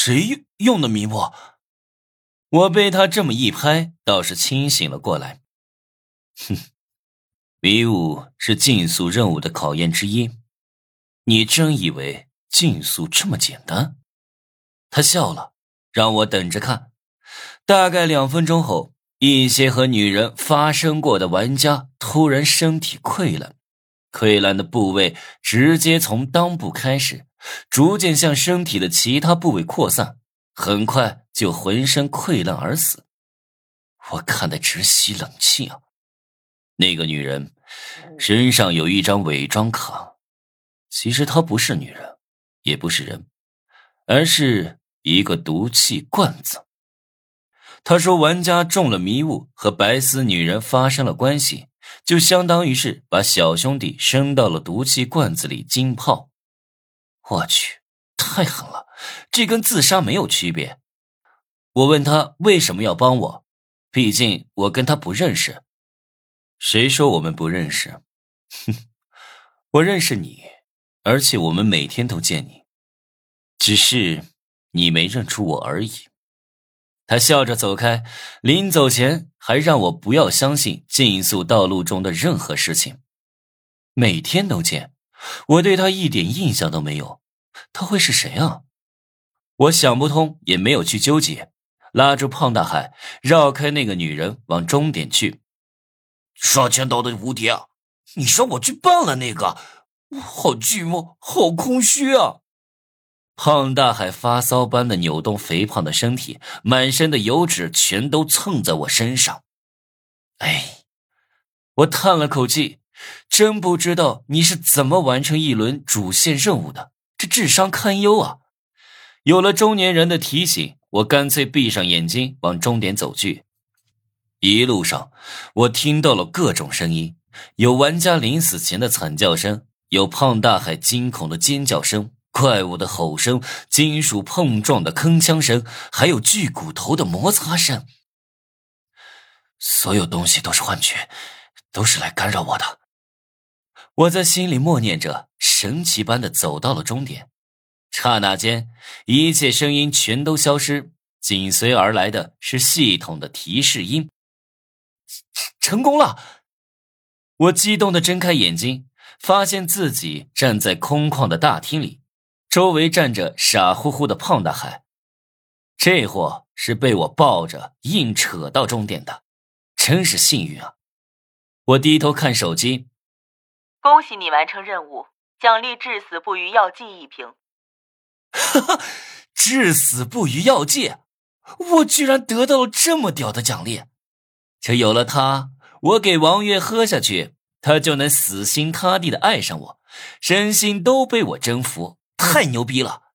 谁用的迷雾？我被他这么一拍，倒是清醒了过来。哼，迷雾是竞速任务的考验之一。你真以为竞速这么简单？他笑了，让我等着看。大概两分钟后，一些和女人发生过的玩家突然身体溃烂，溃烂的部位直接从裆部开始，逐渐向身体的其他部位扩散，很快就浑身溃烂而死。我看得直吸冷气啊！那个女人身上有一张伪装卡，其实她不是女人，也不是人，而是一个毒气罐子。他说：“玩家中了迷雾，和白丝女人发生了关系，就相当于是把小兄弟生到了毒气罐子里浸泡。”我去，太狠了！这跟自杀没有区别。我问他为什么要帮我，毕竟我跟他不认识。谁说我们不认识？哼，我认识你，而且我们每天都见你，只是你没认出我而已。他笑着走开，临走前还让我不要相信竞速道路中的任何事情。每天都见，我对他一点印象都没有，他会是谁啊？我想不通，也没有去纠结，拉住胖大海，绕开那个女人，往终点去。杀千刀的蝴蝶，你说我去办了那个，我好寂寞，好空虚啊。胖大海发骚般的扭动肥胖的身体，满身的油脂全都蹭在我身上。哎，我叹了口气，真不知道你是怎么完成一轮主线任务的，这智商堪忧啊！有了中年人的提醒，我干脆闭上眼睛往终点走去。一路上，我听到了各种声音，有玩家临死前的惨叫声，有胖大海惊恐的尖叫声。怪物的吼声，金属碰撞的铿锵声，还有锯骨头的摩擦声。所有东西都是幻觉，都是来干扰我的。我在心里默念着，神奇般的走到了终点。刹那间，一切声音全都消失，紧随而来的是系统的提示音：成功了！我激动的睁开眼睛，发现自己站在空旷的大厅里。周围站着傻乎乎的胖大海，这货是被我抱着硬扯到终点的，真是幸运啊！我低头看手机，恭喜你完成任务，奖励至死不渝药剂一瓶。哈哈，至死不渝药剂，我居然得到了这么屌的奖励！这有了它，我给王月喝下去，他就能死心塌地的爱上我，身心都被我征服。太牛逼了！